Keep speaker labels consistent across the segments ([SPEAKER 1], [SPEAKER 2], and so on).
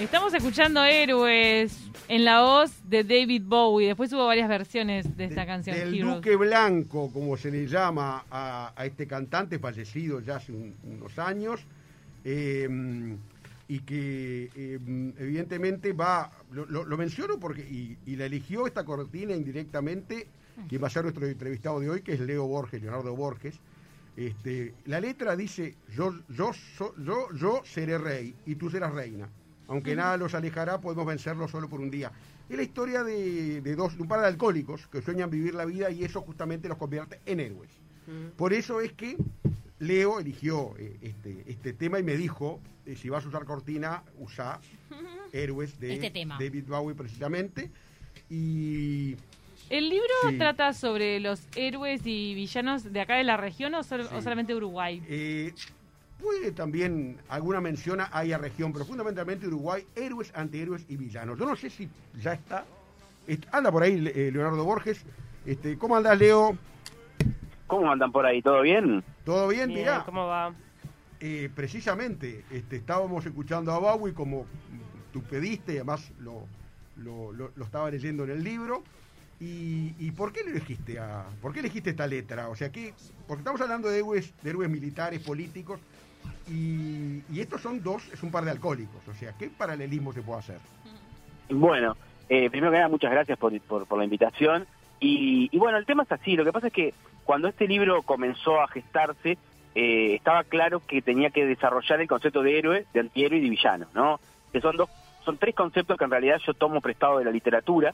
[SPEAKER 1] Estamos escuchando Héroes en la voz de David Bowie. Después hubo varias versiones de esta
[SPEAKER 2] De-
[SPEAKER 1] canción, Heroes.
[SPEAKER 2] Duque Blanco, como se le llama a, a este cantante fallecido ya hace un- unos años, eh, y que eh, evidentemente va, lo, lo- lo menciono porque, y, y la eligió esta cortina indirectamente, quien va a ser nuestro entrevistado de hoy, que es Leo Borges, Leonardo Borges. Este, la letra dice, yo, yo, so- yo, yo seré rey y tú serás reina. Aunque nada los alejará, podemos vencerlos solo por un día. Es la historia de, de dos, de un par de alcohólicos que sueñan vivir la vida y eso justamente los convierte en héroes. Por eso es que Leo eligió eh, este, este tema y me dijo, eh, si vas a usar cortina, usa héroes de
[SPEAKER 3] Este tema.
[SPEAKER 2] David Bowie precisamente. Y
[SPEAKER 1] ¿El libro
[SPEAKER 2] Sí.
[SPEAKER 1] trata sobre los héroes y villanos de acá de la región o, sol-
[SPEAKER 2] Sí.
[SPEAKER 1] o solamente Uruguay?
[SPEAKER 2] Eh, puede también alguna mención a a región, pero fundamentalmente Uruguay, héroes, antihéroes y villanos. Yo no sé si ya está. Est- anda por ahí eh, Leonardo Borges. Este, ¿Cómo andás, Leo?
[SPEAKER 4] ¿Cómo andan por ahí? ¿Todo bien?
[SPEAKER 2] ¿Todo bien?
[SPEAKER 5] Bien,
[SPEAKER 2] Mirá,
[SPEAKER 5] ¿cómo va?
[SPEAKER 2] eh, precisamente este, estábamos escuchando a Bowie como tú pediste, además lo, lo, lo- lo estaba leyendo en el libro. ¿Y, y por qué le elegiste a, por qué elegiste esta letra? O sea, ¿qué, porque estamos hablando de héroes, de héroes militares, políticos, y, y estos son dos, es un par de alcohólicos. O sea, ¿qué paralelismo se puede hacer?
[SPEAKER 4] Bueno, eh, primero que nada, muchas gracias por, por, por la invitación. Y, y bueno, el tema es así. Lo que pasa es que cuando este libro comenzó a gestarse, eh, estaba claro que tenía que desarrollar el concepto de héroe, de antihéroe y de villano, ¿no? Que son dos, son tres conceptos que en realidad yo tomo prestado de la literatura,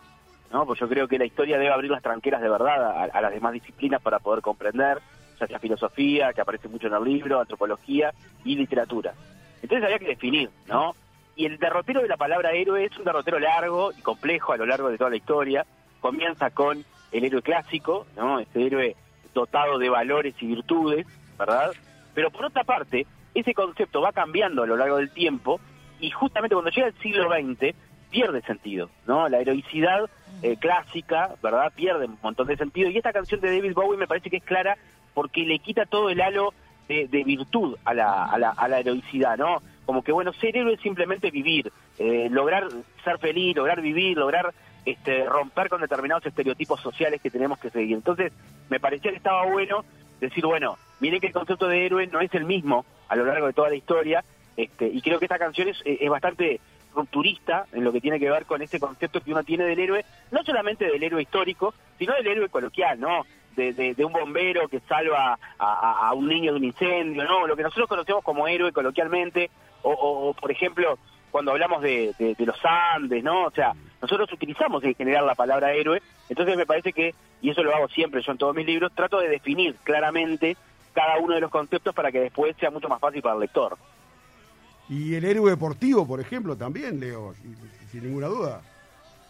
[SPEAKER 4] ¿no? Pues yo creo que la historia debe abrir las tranqueras de verdad a, a las demás disciplinas para poder comprender, ya sea filosofía, que aparece mucho en el libro, antropología y literatura. Entonces había que definir, ¿no? Y el derrotero de la palabra héroe es un derrotero largo y complejo a lo largo de toda la historia. Comienza con el héroe clásico, ¿no? Este héroe dotado de valores y virtudes, ¿verdad? Pero por otra parte, ese concepto va cambiando a lo largo del tiempo y justamente cuando llega el siglo XX pierde sentido, ¿no? La heroicidad eh, clásica, ¿verdad? Pierde un montón de sentido y esta canción de David Bowie me parece que es clara porque le quita todo el halo de, de virtud a la, a, la, a la heroicidad, ¿no? Como que, bueno, ser héroe es simplemente vivir, eh, lograr ser feliz, lograr vivir, lograr este, romper con determinados estereotipos sociales que tenemos que seguir. Entonces, me parecía que estaba bueno decir, bueno, miren que el concepto de héroe no es el mismo a lo largo de toda la historia, este, y creo que esta canción es, es bastante rupturista en lo que tiene que ver con ese concepto que uno tiene del héroe, no solamente del héroe histórico, sino del héroe coloquial, ¿no? De, de- de un bombero que salva a, un niño de un incendio, ¿no? Lo que nosotros conocemos como héroe coloquialmente, o, por ejemplo, cuando hablamos de los Andes, ¿no? O sea, nosotros utilizamos en general la palabra héroe, entonces me parece que, y eso lo hago siempre yo en todos mis libros, trato de definir claramente cada uno de los conceptos para que después sea mucho más fácil para el lector.
[SPEAKER 2] Y el héroe deportivo, por ejemplo, también, Leo, sin, ninguna duda.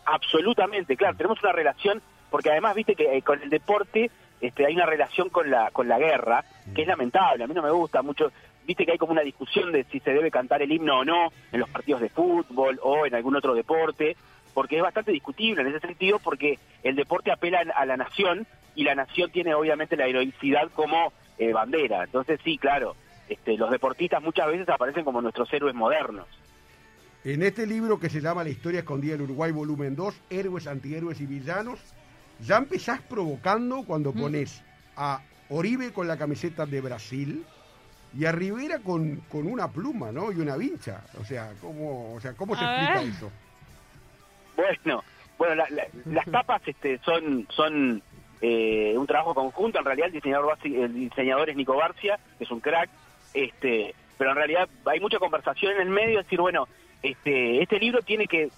[SPEAKER 4] Absolutamente, claro, tenemos una relación, porque además viste que eh, con el deporte este, hay una relación con la, con la guerra, que es lamentable, a mí no me gusta mucho, viste que hay como una discusión de si se debe cantar el himno o no en los partidos de fútbol o en algún otro deporte, porque es bastante discutible en ese sentido, porque el deporte apela a la nación y la nación tiene obviamente la heroicidad como eh, bandera, entonces sí, claro, este, los deportistas muchas veces aparecen como nuestros héroes modernos.
[SPEAKER 2] En este libro que se llama La historia escondida del Uruguay, volumen 2, Héroes, Antihéroes y Villanos, ya empezás provocando cuando pones a Oribe con la camiseta de Brasil y a Rivera con, con una pluma, ¿no? Y una vincha. O sea, ¿cómo, o sea, ¿cómo se
[SPEAKER 1] A
[SPEAKER 2] explica
[SPEAKER 1] ver.
[SPEAKER 2] eso?
[SPEAKER 4] Bueno, bueno, la- la- las tapas este, son son eh, un trabajo conjunto. En realidad, el diseñador el diseñador es Nico Barcia, que es un crack. Este, pero en realidad hay mucha conversación en el medio, decir, bueno, este, este libro tiene que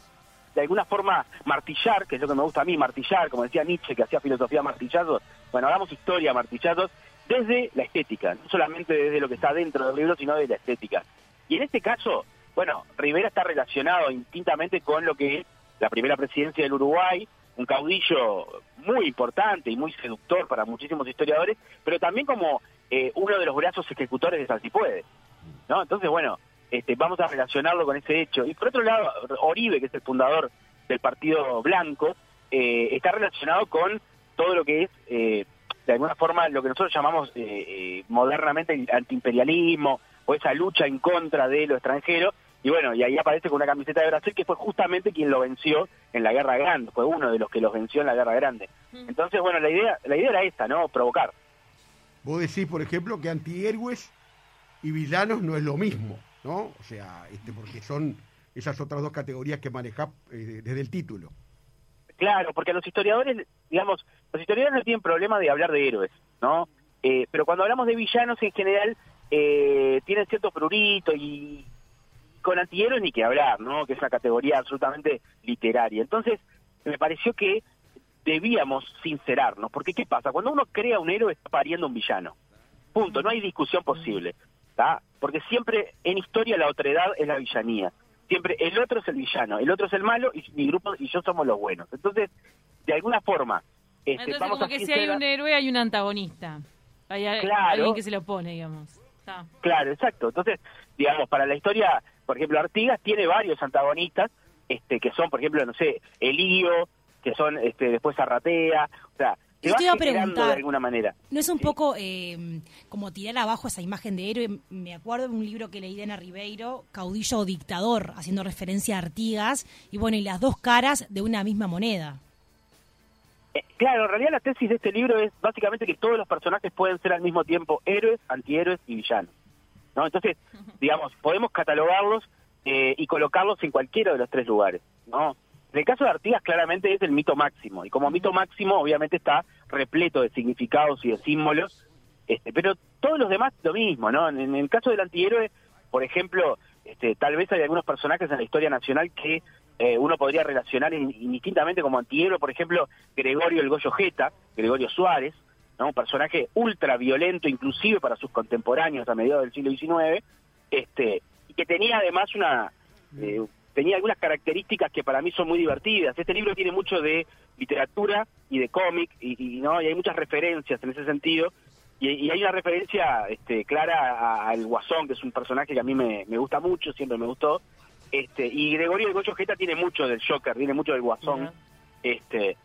[SPEAKER 4] de alguna forma martillar, que es lo que me gusta a mí, martillar, como decía Nietzsche, que hacía filosofía martillazos, bueno, hagamos historia martillazos desde la estética, no solamente desde lo que está dentro del libro, sino de la estética. Y en este caso, bueno, Rivera está relacionado intintamente con lo que es la primera presidencia del Uruguay, un caudillo muy importante y muy seductor para muchísimos historiadores, pero también como eh, uno de los brazos ejecutores de San Si Puede. ¿no? Entonces, bueno, este, vamos a relacionarlo con ese hecho. Y por otro lado, Oribe, que es el fundador del Partido Blanco, eh, está relacionado con todo lo que es, eh, de alguna forma, lo que nosotros llamamos eh, eh, modernamente el antiimperialismo o esa lucha en contra de lo extranjero. Y bueno, y ahí aparece con una camiseta de Brasil que fue justamente quien lo venció en la Guerra Grande, fue uno de los que los venció en la Guerra Grande. Entonces, bueno, la idea, la idea era esta, ¿no? Provocar.
[SPEAKER 2] Vos decís, por ejemplo, que antihéroes y villanos no es lo mismo, ¿no? O sea, este, porque son esas otras dos categorías que manejás eh, desde el título.
[SPEAKER 4] Claro, porque los historiadores, digamos, los historiadores no tienen problema de hablar de héroes, ¿no? Eh, pero cuando hablamos de villanos en general, eh, tienen cierto prurito y con antihéroes ni que hablar, ¿no? Que es una categoría absolutamente literaria. Entonces, me pareció que debíamos sincerarnos, porque ¿qué pasa? Cuando uno crea un héroe está pariendo un villano. Punto, no hay discusión posible, ¿tá? Porque siempre en historia la otredad es la villanía. Siempre el otro es el villano, el otro es el malo y mi grupo y yo somos los buenos. Entonces, de alguna forma, este,
[SPEAKER 1] Entonces,
[SPEAKER 4] vamos
[SPEAKER 1] como
[SPEAKER 4] a
[SPEAKER 1] que si hay
[SPEAKER 4] sincerar-
[SPEAKER 1] un héroe, hay un antagonista. Hay
[SPEAKER 4] Claro.
[SPEAKER 1] alguien que se lo opone, digamos.
[SPEAKER 4] Claro, exacto. Entonces, digamos, para la historia, por ejemplo, Artigas tiene varios antagonistas, este, que son, por ejemplo, no sé, Elío, que son este, después Arratea, o sea, se
[SPEAKER 3] Yo te iba a preguntar,
[SPEAKER 4] de alguna manera.
[SPEAKER 3] ¿No es un
[SPEAKER 4] Sí.
[SPEAKER 3] poco eh, como tirar abajo esa imagen de héroe? Me acuerdo de un libro que leí de Ana Ribeiro, Caudillo o Dictador, haciendo referencia a Artigas, y bueno, y las dos caras de una misma moneda.
[SPEAKER 4] Eh, claro, en realidad la tesis de este libro es básicamente que todos los personajes pueden ser al mismo tiempo héroes, antihéroes y villanos. ¿no? Entonces, digamos, podemos catalogarlos eh, y colocarlos en cualquiera de los tres lugares. ¿no? En el caso de Artigas claramente es el mito máximo, y como mito máximo obviamente está repleto de significados y de símbolos, este, pero todos los demás lo mismo, ¿no? En, en el caso del antihéroe, por ejemplo, este, tal vez hay algunos personajes en la historia nacional que eh, uno podría relacionar in- indistintamente como antihéroe, por ejemplo, Gregorio el Goyo Jeta, Gregorio Suárez, ¿no? un personaje ultra violento, inclusive para sus contemporáneos a mediados del siglo XIX, este, y que tenía además una eh, tenía algunas características que para mí son muy divertidas. Este libro tiene mucho de literatura y de cómic, y, y, no y hay muchas referencias en ese sentido, y, y hay una referencia este, clara al Guasón, que es un personaje que a mí me, me gusta mucho, siempre me gustó, este, y Gregorio de Goyo Jeta tiene mucho del Joker, tiene mucho del Guasón, este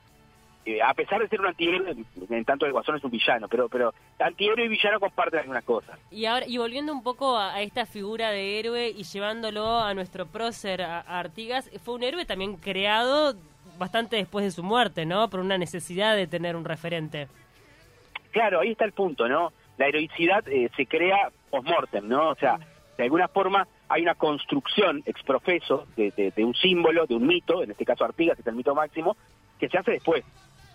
[SPEAKER 4] eh, a pesar de ser un antihéroe, en tanto el Guasón es un villano, pero pero antihéroe y villano comparten algunas cosas.
[SPEAKER 5] Y ahora y volviendo un poco a, a esta figura de héroe y llevándolo a nuestro prócer a, a Artigas, fue un héroe también creado bastante después de su muerte, ¿no? Por una necesidad de tener un referente.
[SPEAKER 4] Claro, ahí está el punto, ¿no? La heroicidad eh, se crea post-mortem, ¿no? O sea, de alguna forma hay una construcción exprofeso de, de, de un símbolo, de un mito, en este caso Artigas, que es el mito máximo, que se hace después.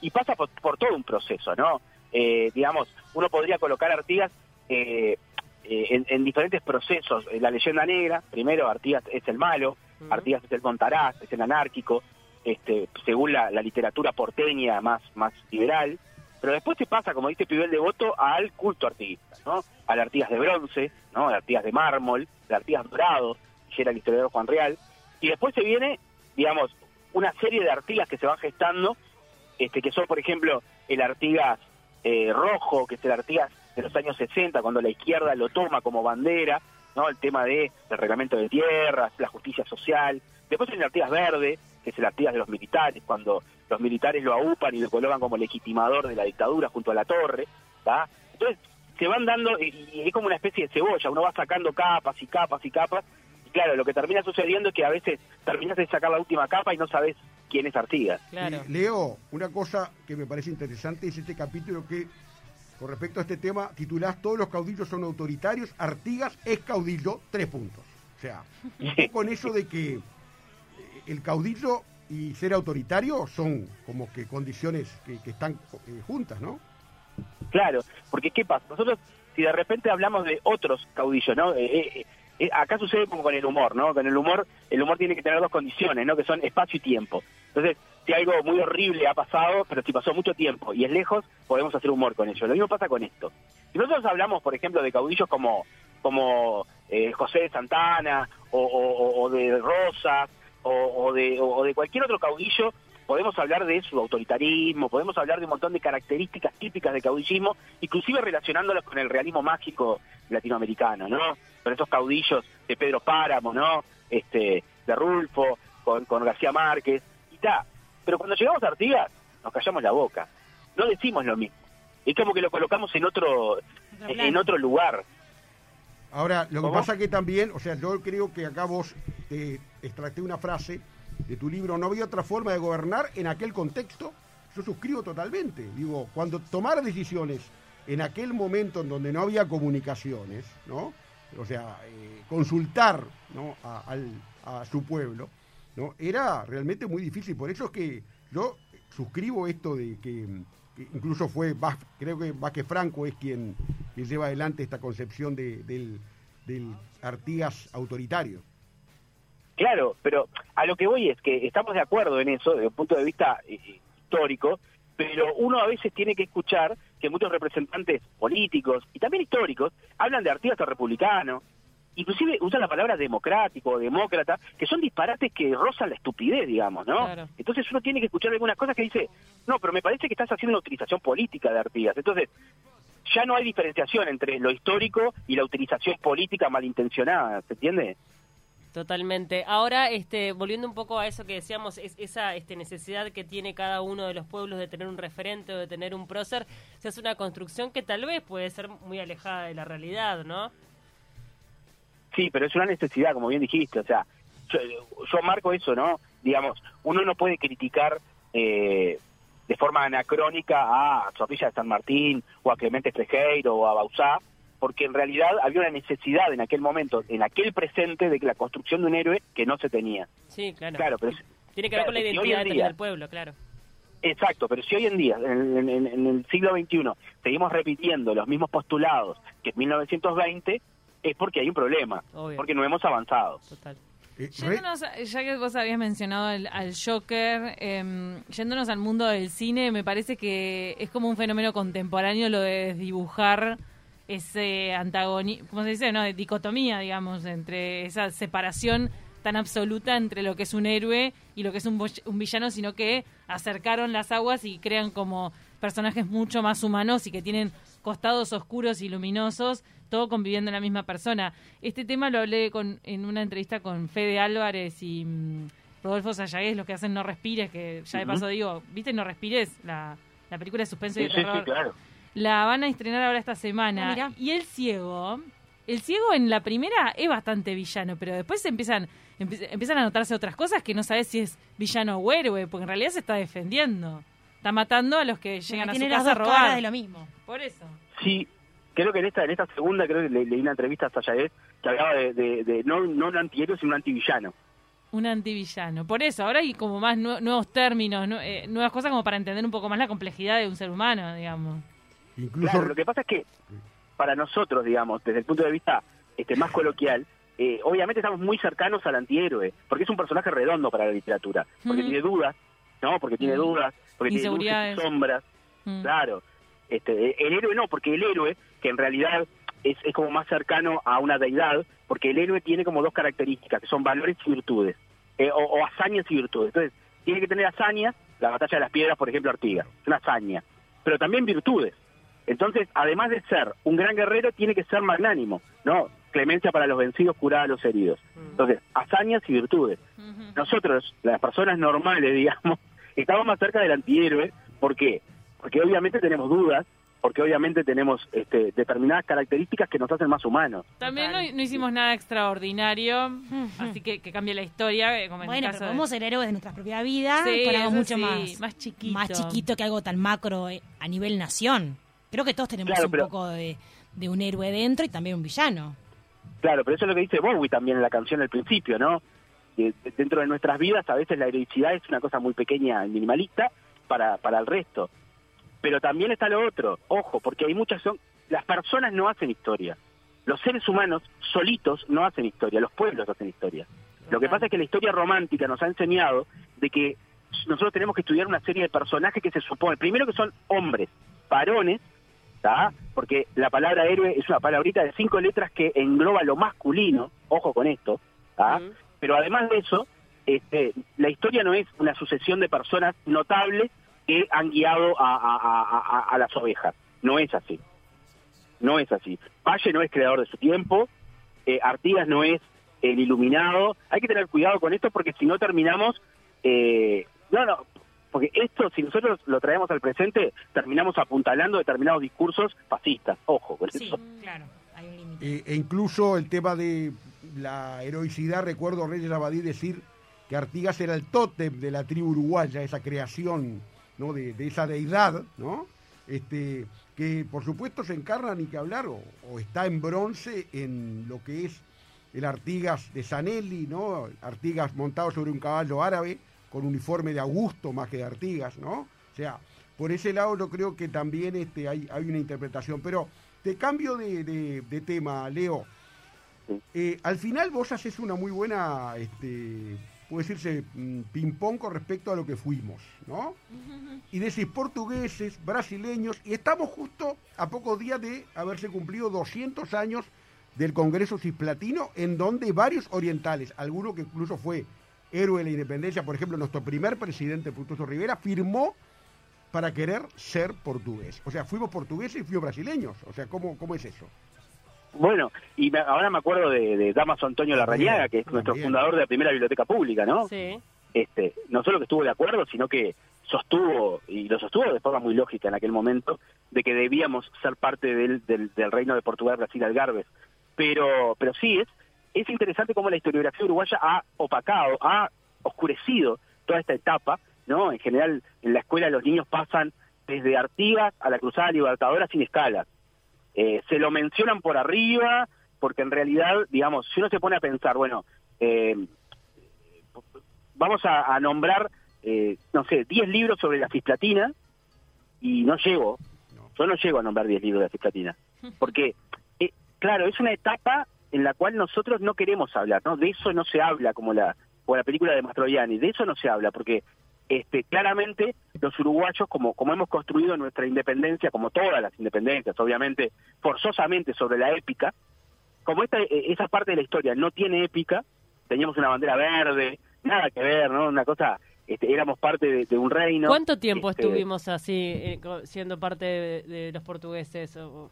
[SPEAKER 4] Y pasa por, por todo un proceso, ¿no? Eh, digamos, uno podría colocar a Artigas eh, eh, en, en diferentes procesos. La leyenda negra, primero Artigas es el malo. Artigas es el Montaraz, es el anárquico, este, según la, la literatura porteña más, más liberal. Pero después se pasa, como dice Pibel Devoto, al culto artiguista, ¿no? Al Artigas de bronce, ¿no? Al Artigas de mármol, al Artigas dorado, que era el historiador Juan Real. Y después se viene, digamos, una serie de Artigas que se van gestando, este, que son, por ejemplo, el Artigas eh, rojo, que es el Artigas de los años 60, cuando la izquierda lo toma como bandera, ¿no? El tema de, del reglamento de tierras, la justicia social. Después el Artigas verde, que es el Artigas de los militares, cuando los militares lo aupan y lo colocan como legitimador de la dictadura junto a la torre. Entonces, se van dando, y, y es como una especie de cebolla, uno va sacando capas y capas y capas, claro, lo que termina sucediendo es que a veces terminas de sacar la última capa y no sabes quién es Artigas.
[SPEAKER 5] Claro.
[SPEAKER 2] Eh, Leo, una cosa que me parece interesante es este capítulo que, con respecto a este tema, titulás Todos los caudillos son autoritarios, Artigas es caudillo, tres puntos. O sea, un poco en eso de que eh, el caudillo y ser autoritario son como que condiciones que, que están eh, juntas, ¿no?
[SPEAKER 4] Claro, porque ¿qué pasa? Nosotros, si de repente hablamos de otros caudillos, ¿no? Eh, acá sucede como con el humor, ¿no? Con el humor, el humor tiene que tener dos condiciones, ¿no? Que son espacio y tiempo. Entonces, si algo muy horrible ha pasado, pero si pasó mucho tiempo y es lejos, podemos hacer humor con ello. Lo mismo pasa con esto. Si nosotros hablamos, por ejemplo, de caudillos como, como eh, José de Santana o, de Rosas o, de, o de cualquier otro caudillo, podemos hablar de su autoritarismo, podemos hablar de un montón de características típicas del caudillismo, inclusive relacionándolos con el realismo mágico latinoamericano, ¿no? Con esos caudillos de Pedro Páramo, ¿no? Este, de Rulfo, con, con García Márquez, y ta. Pero cuando llegamos a Artigas, nos callamos la boca. No decimos lo mismo. Es como que lo colocamos en otro, en otro lugar.
[SPEAKER 2] Ahora, lo que
[SPEAKER 4] ¿Cómo?
[SPEAKER 2] pasa que también, o sea, yo creo que acá vos te extracté una frase de tu libro, no había otra forma de gobernar en aquel contexto. Yo suscribo totalmente. Digo, cuando tomar decisiones en aquel momento en donde no había comunicaciones, ¿no? O sea, eh, consultar ¿no? a, al- a su pueblo, ¿no? Era realmente muy difícil. Por eso es que yo suscribo esto de que, incluso fue, creo que Vázquez Franco es quien, quien lleva adelante esta concepción de- del, del Artigas autoritario.
[SPEAKER 4] Claro, pero a lo que voy es que estamos de acuerdo en eso desde un punto de vista eh, histórico, pero uno a veces tiene que escuchar que muchos representantes políticos y también históricos hablan de Artigas el republicano, inclusive usan la palabra democrático o demócrata, que son disparates que rozan la estupidez, digamos, ¿no?
[SPEAKER 5] Claro.
[SPEAKER 4] Entonces uno tiene que escuchar algunas cosas que dice, no, pero me parece que estás haciendo una utilización política de Artigas. Entonces, ya no hay diferenciación entre lo histórico y la utilización política malintencionada, ¿se entiende?
[SPEAKER 5] Totalmente. Ahora, este, volviendo un poco a eso que decíamos, es, esa este, necesidad que tiene cada uno de los pueblos de tener un referente o de tener un prócer, se hace una construcción que tal vez puede ser muy alejada de la realidad, ¿no?
[SPEAKER 4] Sí, pero es una necesidad, como bien dijiste. O sea, yo, yo marco eso, ¿no? Digamos, uno no puede criticar eh, de forma anacrónica a Zorrilla de San Martín o a Clemente Frejeiro o a Bausá, porque en realidad había una necesidad en aquel momento, en aquel presente, de que la construcción de un héroe que no se tenía.
[SPEAKER 5] Sí, claro.
[SPEAKER 4] Claro, pero
[SPEAKER 5] Tiene que ver con la identidad
[SPEAKER 4] día-
[SPEAKER 5] del pueblo, claro.
[SPEAKER 4] Exacto, pero si hoy en día, en, en- en- en el siglo XXI, seguimos repitiendo los mismos postulados que en 1920, es porque hay un problema,
[SPEAKER 5] Obvio.
[SPEAKER 4] porque no hemos avanzado.
[SPEAKER 5] Total.
[SPEAKER 2] Eh,
[SPEAKER 1] Yéndonos, a- ya que vos habías mencionado al, al Joker, em, yéndonos al mundo del cine, me parece que es como un fenómeno contemporáneo lo de dibujar ese antagonismo, ¿cómo se dice? No, de dicotomía, digamos, entre esa separación tan absoluta entre lo que es un héroe y lo que es un, un villano, sino que acercaron las aguas y crean como personajes mucho más humanos y que tienen costados oscuros y luminosos, todo conviviendo en la misma persona. Este tema lo hablé con, en una entrevista con Fede Álvarez y mm, Rodolfo Sayagués, los que hacen No Respires, que ya de paso digo, ¿viste No Respires? La, la película de suspenso y
[SPEAKER 4] Sí,
[SPEAKER 1] de
[SPEAKER 4] sí,
[SPEAKER 1] terror.
[SPEAKER 4] sí, claro.
[SPEAKER 1] La van a estrenar ahora esta semana.
[SPEAKER 3] Ah,
[SPEAKER 1] y el ciego, el ciego en la primera es bastante villano, pero después empiezan empie- empiezan a notarse otras cosas que no sabes si es villano o héroe, porque en realidad se está defendiendo. Está matando a los que llegan a su
[SPEAKER 3] tiene las
[SPEAKER 1] casa a
[SPEAKER 3] dos
[SPEAKER 1] robar.
[SPEAKER 3] caras de lo mismo.
[SPEAKER 1] Por eso.
[SPEAKER 4] Sí, creo que en esta en esta segunda, creo que le- leí una entrevista a Sayaguez que hablaba de, de, de no, no un antihéroe, sino un antivillano.
[SPEAKER 1] Un antivillano. Por eso, ahora hay como más nue- nuevos términos, nue- eh, nuevas cosas como para entender un poco más la complejidad de un ser humano, digamos.
[SPEAKER 2] Incluso
[SPEAKER 4] Claro, lo que pasa es que para nosotros, digamos, desde el punto de vista este más coloquial, eh, obviamente estamos muy cercanos al antihéroe, porque es un personaje redondo para la literatura, porque tiene dudas, ¿no? Porque tiene
[SPEAKER 1] Ujú.
[SPEAKER 4] dudas, porque tiene luces y sombras,
[SPEAKER 1] Mm.
[SPEAKER 4] claro. Este, el héroe no, porque el héroe, que en realidad es, es como más cercano a una deidad, porque el héroe tiene como dos características, que son valores y virtudes, eh, o, o hazañas y virtudes. Entonces, tiene que tener hazañas, la batalla de las piedras, por ejemplo, Artigas, es una hazaña, pero también virtudes. Entonces, además de ser un gran guerrero, tiene que ser magnánimo, ¿no? Clemencia para los vencidos, curada a los heridos. Entonces, hazañas y virtudes. Nosotros, las personas normales, digamos, estamos más cerca del antihéroe. ¿Por qué? Porque obviamente tenemos dudas, porque obviamente tenemos este, determinadas características que nos hacen más humanos.
[SPEAKER 1] También no, hicimos nada extraordinario, así que que cambie la historia, eh, como en
[SPEAKER 3] Bueno,
[SPEAKER 1] el caso
[SPEAKER 3] pero
[SPEAKER 1] de-
[SPEAKER 3] podemos ser héroes de nuestra propia vida
[SPEAKER 1] Sí,
[SPEAKER 3] con algo mucho
[SPEAKER 1] sí,
[SPEAKER 3] más,
[SPEAKER 1] más chiquito.
[SPEAKER 3] más chiquito que algo tan macro eh, a nivel nación. Creo que todos tenemos
[SPEAKER 4] Claro,
[SPEAKER 3] un
[SPEAKER 4] pero-
[SPEAKER 3] poco de, de un héroe dentro y también un villano.
[SPEAKER 4] Claro, pero eso es lo que dice Bowie también en la canción al principio, ¿no? Que dentro de nuestras vidas a veces la heroicidad es una cosa muy pequeña y minimalista para, para el resto. Pero también está lo otro, ojo, porque hay muchas son las personas no hacen historia. los seres humanos solitos no hacen historia, los pueblos hacen historia. Lo que pasa es que la historia romántica nos ha enseñado de que nosotros tenemos que estudiar una serie de personajes que se supone, primero que son hombres, varones, ¿tá? porque la palabra héroe es una palabrita de cinco letras que engloba lo masculino, ojo con esto, pero además de eso, este, la historia no es una sucesión de personas notables que han guiado a, a- a- a- a las ovejas, no es así, no es así. Valle no es creador de su tiempo, eh, Artigas no es el iluminado, hay que tener cuidado con esto porque si no terminamos, eh, no, no, porque esto si nosotros lo traemos al presente, terminamos apuntalando determinados discursos fascistas, ojo con
[SPEAKER 3] Sí,
[SPEAKER 4] eso.
[SPEAKER 3] claro, hay un límite.
[SPEAKER 2] Eh, e incluso el tema de la heroicidad, recuerdo a Reyes Abadí decir que Artigas era el tótem de la tribu uruguaya, esa creación ¿no? de, de esa deidad, ¿no? Este, que por supuesto se encarna ni que hablar, o, o está en bronce en lo que es el Artigas de Sanelli, ¿no? Artigas montado sobre un caballo árabe, con uniforme de Augusto más que de Artigas, ¿no? O sea, por ese lado yo creo que también este, hay, hay una interpretación. Pero te cambio de, de- de tema, Leo. Eh, al final vos haces una muy buena, este, puede decirse, mm, ping-pong con respecto a lo que fuimos, ¿no? Y decís portugueses, brasileños, y estamos justo a pocos días de haberse cumplido 200 años del Congreso Cisplatino, en donde varios orientales, alguno que incluso fue héroe de la independencia, por ejemplo, nuestro primer presidente, Frutuoso Rivera, firmó para querer ser portugués. O sea, fuimos portugueses y fuimos brasileños. O sea, ¿cómo, cómo es eso?
[SPEAKER 4] Bueno, y me- ahora me acuerdo de, de Damaso Antonio Larrañaga, que es nuestro fundador de la primera biblioteca pública, ¿no?
[SPEAKER 5] Sí.
[SPEAKER 4] este, no solo que estuvo de acuerdo, sino que sostuvo, y lo sostuvo de forma muy lógica en aquel momento, de que debíamos ser parte del, del, del reino de Portugal, Brasil, Algarves. Pero, pero sí, es, es interesante cómo la historiografía uruguaya ha opacado, ha oscurecido toda esta etapa, ¿no? En general, en la escuela los niños pasan desde Artigas a la Cruzada Libertadora sin escala. Eh, se lo mencionan por arriba, porque en realidad, digamos, si uno se pone a pensar, bueno, eh, vamos a, a nombrar, eh, no sé, 10 libros sobre la cisplatina y no llego, yo no llego a nombrar 10 libros de la cisplatina, porque, eh, claro, es una etapa en la cual nosotros no queremos hablar, ¿no? De eso no se habla como la, como la película de Mastroianni, de eso no se habla, porque este, claramente los uruguayos, como, como hemos construido nuestra independencia, como todas las independencias, obviamente, forzosamente sobre la épica, como esta, eh, esa parte de la historia no tiene épica, teníamos una bandera verde, nada que ver, ¿no? Una cosa, este, éramos parte de, de un reino.
[SPEAKER 5] ¿Cuánto tiempo
[SPEAKER 4] este,
[SPEAKER 5] estuvimos así, eh, siendo parte de, de los portugueses? o-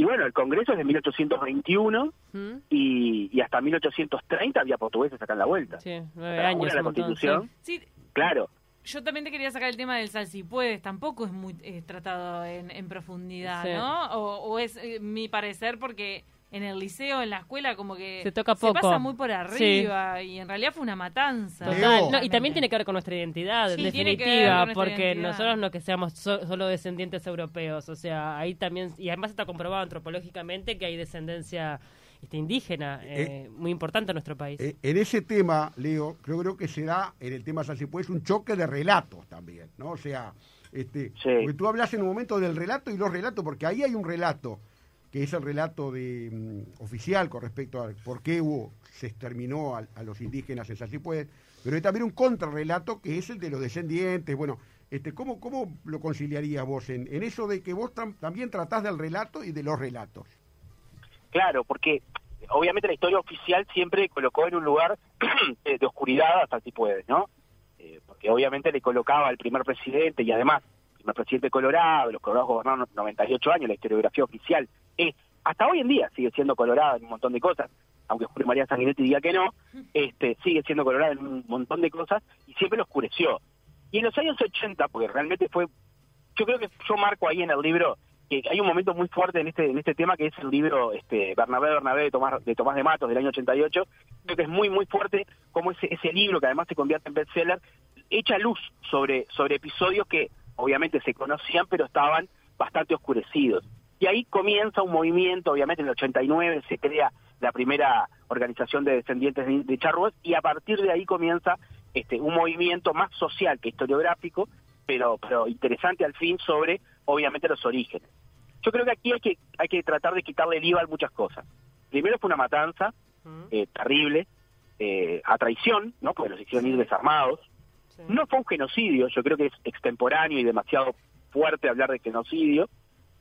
[SPEAKER 4] Y, bueno, el Congreso es de 1821
[SPEAKER 5] ¿Mm?
[SPEAKER 4] y, y hasta 1830 había portugueses acá en la vuelta.
[SPEAKER 5] Sí, nueve años.
[SPEAKER 4] la Constitución,
[SPEAKER 5] sí.
[SPEAKER 4] Claro.
[SPEAKER 1] yo también te quería sacar el tema del sal si puedes, tampoco es muy tratado en, en profundidad,
[SPEAKER 5] Sí.
[SPEAKER 1] ¿no? O, o es eh, mi parecer porque en el liceo, en la escuela, como que
[SPEAKER 5] Se toca poco.
[SPEAKER 1] pasa muy por arriba y en realidad fue una matanza.
[SPEAKER 2] Leo.
[SPEAKER 5] Total. No, y también tiene que ver con nuestra identidad, en
[SPEAKER 1] Sí,
[SPEAKER 5] definitiva, porque
[SPEAKER 1] identidad.
[SPEAKER 5] nosotros no que seamos so- solo descendientes europeos, o sea, ahí también, y además está comprobado antropológicamente que hay descendencia este, indígena, eh, muy importante en nuestro país.
[SPEAKER 2] Eh, en ese tema, Leo, yo creo que se da en el tema Salsipués un choque de relatos también, ¿no? O sea, este,
[SPEAKER 4] Sí.
[SPEAKER 2] porque tú hablas en un momento del relato y los relatos, porque ahí hay un relato que es el relato de mm, oficial con respecto a por qué hubo, se exterminó a, a los indígenas en Salsipués, pero hay también un contrarrelato que es el de los descendientes, bueno, este, ¿cómo, cómo lo conciliarías vos en, eso de que vos tam- también tratás del relato y de los relatos?
[SPEAKER 4] Claro, porque obviamente la historia oficial siempre colocó en un lugar de oscuridad hasta si ¿no? Eh, porque obviamente le colocaba al primer presidente y además, el presidente de Colorado, los colorados gobernaron 98 años, la historiografía oficial es, hasta hoy en día sigue siendo colorada en un montón de cosas, aunque Julio María Sanguinetti diga que no, este, sigue siendo colorada en un montón de cosas y siempre lo oscureció. Y en los años 80, porque realmente fue yo creo que yo marco ahí en el libro que hay un momento muy fuerte en este en este tema que es el libro este Bernabé Bernabé de Tomás de Tomás de Matos del año 88 creo que es muy muy fuerte como ese ese libro que además se convierte en bestseller echa luz sobre sobre episodios que obviamente se conocían pero estaban bastante oscurecidos y ahí comienza un movimiento obviamente en el 89 se crea la primera organización de descendientes de, de charrúas y a partir de ahí comienza este un movimiento más social que historiográfico pero pero interesante al fin sobre obviamente los orígenes Yo creo que aquí hay que, hay que tratar de quitarle el IVA a muchas cosas. Primero fue una matanza eh, terrible, eh, a traición, ¿no? Porque los hicieron ir desarmados. No fue un genocidio, yo creo que es extemporáneo y demasiado fuerte hablar de genocidio.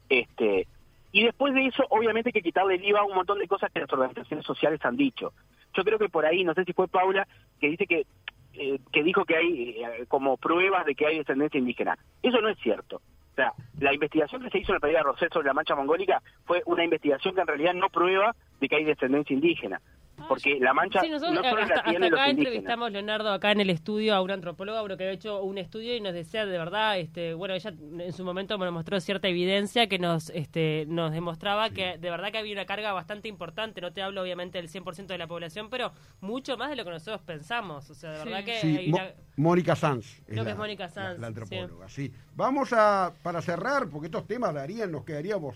[SPEAKER 4] Este, y después de eso, obviamente hay que quitarle el IVA un montón de cosas que las organizaciones sociales han dicho. Yo creo que por ahí, no sé si fue Paula, que dice que eh, que dijo que hay eh, como pruebas de que hay descendencia indígena. Eso no es cierto. O sea, la investigación que se hizo en la pedida de Rosell sobre la mancha mongólica fue una investigación que en realidad no prueba de que hay descendencia indígena. Porque la mancha
[SPEAKER 5] Sí, nosotros
[SPEAKER 4] no solo
[SPEAKER 5] hasta,
[SPEAKER 4] la
[SPEAKER 5] hasta
[SPEAKER 4] los
[SPEAKER 5] acá
[SPEAKER 4] indígenas.
[SPEAKER 5] entrevistamos, Leonardo, acá en el estudio a un antropólogo uno que había hecho un estudio y nos decía de verdad, este, bueno, ella en su momento me mostró cierta evidencia que nos este, nos demostraba que de verdad que había una carga bastante importante, no te hablo obviamente del 100% de la población, pero mucho más de lo que nosotros pensamos, o sea, de verdad que hay una-
[SPEAKER 2] Mónica Sanz.
[SPEAKER 5] Creo que es Mónica Sanz,
[SPEAKER 2] La, la antropóloga, sí. Vamos a, para cerrar, porque estos temas darían, nos quedaríamos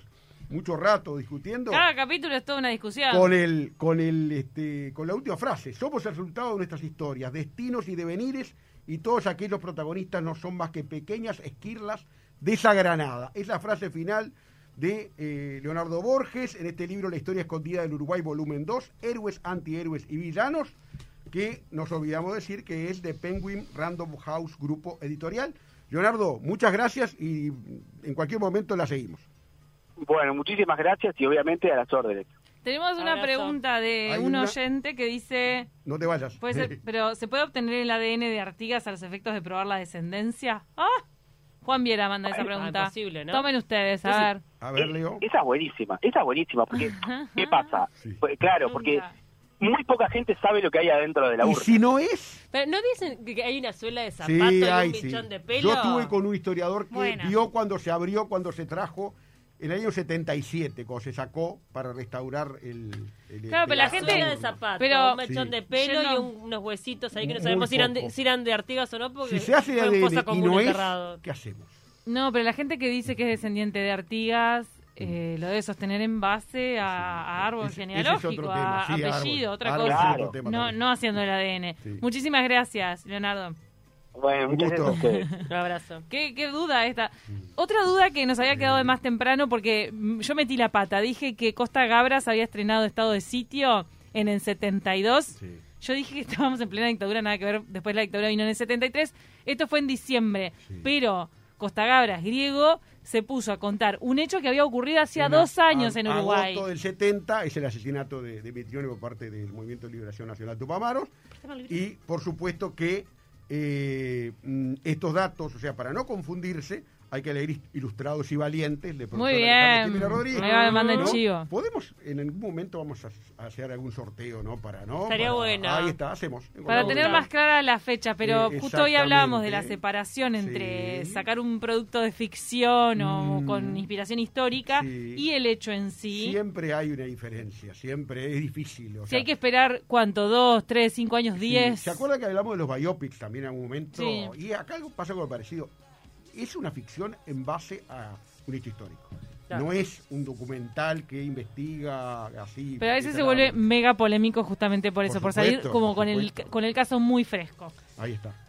[SPEAKER 2] mucho rato discutiendo.
[SPEAKER 1] Cada capítulo es toda una discusión.
[SPEAKER 2] Con el, con el, este, con la última frase. Somos el resultado de nuestras historias, destinos y devenires, y todos aquellos protagonistas no son más que pequeñas esquirlas de esa granada. Es la frase final de eh, Leonardo Borges en este libro La historia escondida del Uruguay, volumen 2, Héroes, Antihéroes y Villanos, que nos olvidamos decir que es de Penguin Random House Grupo Editorial. Leonardo, muchas gracias y en cualquier momento la seguimos.
[SPEAKER 4] Bueno, muchísimas gracias y obviamente a las órdenes.
[SPEAKER 1] Tenemos una pregunta de un
[SPEAKER 2] una-
[SPEAKER 1] oyente que dice,
[SPEAKER 2] No te vayas.
[SPEAKER 1] puede ser, pero ¿se puede obtener el ADN de Artigas a los efectos de probar la descendencia? ¡Ah! Juan Viera manda esa
[SPEAKER 5] Ah,
[SPEAKER 1] pregunta.
[SPEAKER 5] imposible, ¿no?
[SPEAKER 1] Tomen ustedes, a ver.
[SPEAKER 2] A ver,
[SPEAKER 4] Eh,
[SPEAKER 2] Leo.
[SPEAKER 4] Esa es buenísima, esa es buenísima, porque ¿qué pasa?
[SPEAKER 2] Sí.
[SPEAKER 4] Pues, claro, porque muy poca gente sabe lo que hay adentro de la
[SPEAKER 2] Y
[SPEAKER 4] urna.
[SPEAKER 2] si no es,
[SPEAKER 5] Pero ¿no dicen que hay una suela de zapato
[SPEAKER 2] Sí,
[SPEAKER 5] y
[SPEAKER 2] hay,
[SPEAKER 5] un
[SPEAKER 2] sí.
[SPEAKER 5] bichón de pelo?
[SPEAKER 2] Yo estuve con un historiador que
[SPEAKER 3] Bueno.
[SPEAKER 2] vio cuando se abrió, cuando se trajo, el año 77, cuando se sacó para restaurar el... el-
[SPEAKER 1] Claro, pero la gente-
[SPEAKER 5] suela de zapato,
[SPEAKER 1] pero-
[SPEAKER 5] un mechón
[SPEAKER 2] Sí.
[SPEAKER 5] de pelo
[SPEAKER 1] no-
[SPEAKER 5] y un- unos huesitos ahí que no sabemos si eran, de, si eran de Artigas o no, porque
[SPEAKER 2] Si se hace
[SPEAKER 5] en fosa
[SPEAKER 2] ADN y
[SPEAKER 5] común
[SPEAKER 2] no es,
[SPEAKER 5] enterrado.
[SPEAKER 2] ¿qué hacemos?
[SPEAKER 1] No, pero la gente que dice que es descendiente de Artigas eh, lo debe sostener en base a, a árbol
[SPEAKER 2] Ese- ese es
[SPEAKER 1] genealógico, a
[SPEAKER 2] sí,
[SPEAKER 1] apellido,
[SPEAKER 2] árbol.
[SPEAKER 1] otra
[SPEAKER 2] Árbol
[SPEAKER 1] cosa.
[SPEAKER 2] tema
[SPEAKER 1] No, no haciendo el ADN.
[SPEAKER 2] Sí.
[SPEAKER 1] Muchísimas gracias, Leonardo.
[SPEAKER 4] Bueno,
[SPEAKER 2] Un
[SPEAKER 4] muchas gracias a
[SPEAKER 2] gusto.
[SPEAKER 4] ustedes.
[SPEAKER 5] Un abrazo.
[SPEAKER 1] ¿Qué, qué duda esta? Otra duda que nos había quedado de más temprano porque mm, yo metí la pata. Dije que Costa Gabras había estrenado Estado de Sitio en el 72.
[SPEAKER 2] Sí.
[SPEAKER 1] Yo dije que estábamos en plena dictadura, nada que ver. Después la dictadura vino en el 73. Esto fue en diciembre.
[SPEAKER 2] Sí.
[SPEAKER 1] Pero Costa Gabras, griego, se puso a contar un hecho que había ocurrido hacía dos
[SPEAKER 2] a-
[SPEAKER 1] años en Uruguay.
[SPEAKER 2] agosto del 70 es el asesinato de, de Mitrione por parte del Movimiento de Liberación Nacional Tupamaros. Y por supuesto que eh, mm, estos datos, o sea, para no confundirse, hay que leer Ilustrados y Valientes de
[SPEAKER 1] Muy bien.
[SPEAKER 2] Rodríguez.
[SPEAKER 1] Va, manda el
[SPEAKER 2] ¿no?
[SPEAKER 1] chivo.
[SPEAKER 2] Podemos, en algún momento vamos a, a hacer algún sorteo, ¿no? Para, ¿no?
[SPEAKER 5] Estaría
[SPEAKER 2] Para-
[SPEAKER 5] bueno.
[SPEAKER 2] Ahí está, hacemos.
[SPEAKER 1] Para tener más clara la fecha, pero
[SPEAKER 2] Eh,
[SPEAKER 1] justo hoy hablábamos de la separación entre
[SPEAKER 2] Sí.
[SPEAKER 1] sacar un producto de ficción o
[SPEAKER 2] Mm.
[SPEAKER 1] con inspiración histórica
[SPEAKER 2] Sí.
[SPEAKER 1] y el hecho en sí.
[SPEAKER 2] Siempre hay una diferencia, siempre es difícil. o
[SPEAKER 1] Si
[SPEAKER 2] sea,
[SPEAKER 1] hay que esperar, ¿cuánto? ¿Dos, tres, cinco años,
[SPEAKER 2] Sí,
[SPEAKER 1] diez?
[SPEAKER 2] ¿Se acuerda que hablamos de los biopics también en algún momento?
[SPEAKER 1] Sí.
[SPEAKER 2] Y acá algo pasa lo parecido. Es una ficción en base a un hecho histórico.
[SPEAKER 5] Claro.
[SPEAKER 2] No es un documental que investiga así.
[SPEAKER 1] Pero a veces se vuelve mega polémico justamente por eso,
[SPEAKER 2] Por
[SPEAKER 1] por, salir como
[SPEAKER 2] por
[SPEAKER 1] con el, con el caso muy fresco.
[SPEAKER 2] Ahí está.